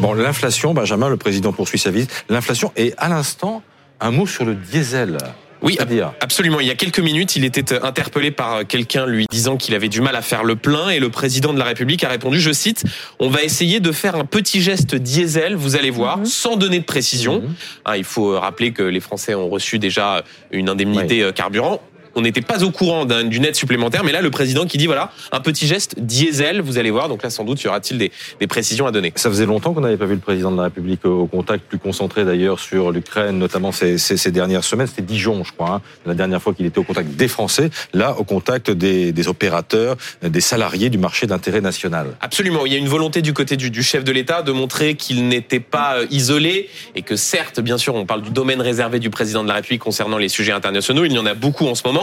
Bon, l'inflation, Benjamin, le président poursuit sa visite. L'inflation et à l'instant, un mot sur le diesel. Oui, absolument. Il y a quelques minutes, il était interpellé par quelqu'un lui disant qu'il avait du mal à faire le plein et le président de la République a répondu, je cite, on va essayer de faire un petit geste diesel, vous allez voir, mhm. sans donner de précision. Mhm. Hein, il faut rappeler que les Français ont reçu déjà une indemnité euh, carburant on n'était pas au courant d'une aide supplémentaire, mais là, le président qui dit voilà, un petit geste diesel, vous allez voir. Donc là, sans doute, y aura-t-il des, précisions à donner. Ça faisait longtemps qu'on n'avait pas vu le président de la République au contact, plus concentré d'ailleurs sur l'Ukraine, notamment ces, dernières semaines. C'était Dijon, je crois, hein, la dernière fois qu'il était au contact des Français. Là, au contact des, opérateurs, des salariés du marché d'intérêt national. Absolument. Il y a une volonté du côté du, du chef de l'État de montrer qu'il n'était pas euh, isolé et que certes, bien sûr, on parle du domaine réservé du président de la République concernant les sujets internationaux. Il y en a beaucoup en ce moment.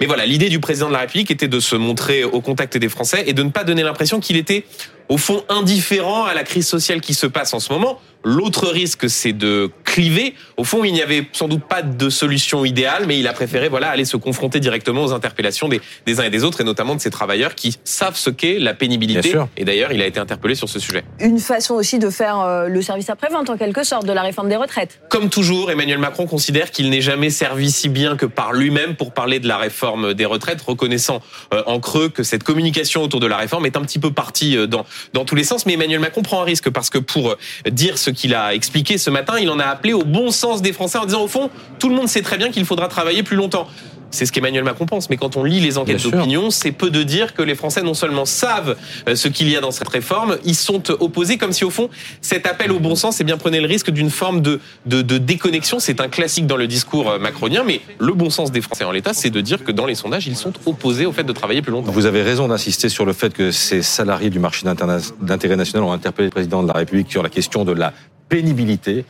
Mais voilà, l'idée du président de la République était de se montrer au contact des Français et de ne pas donner l'impression qu'il était au fond indifférent à la crise sociale qui se passe en ce moment. L'autre risque, c'est de Au fond, il n'y avait sans doute pas de solution idéale, mais il a préféré voilà aller se confronter directement aux interpellations des, des uns et des autres, et notamment de ces travailleurs qui savent ce qu'est la pénibilité. Et d'ailleurs, il a été interpellé sur ce sujet. Une façon aussi de faire euh, le service après-vente, en quelque sorte, de la réforme des retraites. Comme toujours, Emmanuel Macron considère qu'il n'est jamais servi si bien que par lui-même pour parler de la réforme des retraites, reconnaissant euh, en creux que cette communication autour de la réforme est un petit peu partie euh, dans, dans tous les sens. Mais Emmanuel Macron prend un risque parce que pour dire ce qu'il a expliqué ce matin, il en a appelé au bon sens des Français en disant au fond, tout le monde sait très bien qu'il faudra travailler plus longtemps. C'est ce qu'Emmanuel Macron pense. Mais quand on lit les enquêtes d'opinion, c'est peu de dire que les Français non seulement savent euh, ce qu'il y a dans cette réforme, ils sont opposés comme si au fond cet appel au bon sens, eh bien prenait le risque d'une forme de, de, de déconnexion. C'est un classique dans le discours euh, macronien, mais le bon sens des Français en l'état, c'est de dire que dans les sondages, ils sont opposés au fait de travailler plus longtemps. Vous avez raison d'insister sur le fait que ces salariés du marché d'intérêt national ont interpellé le président de la République sur la question de la pénibilité.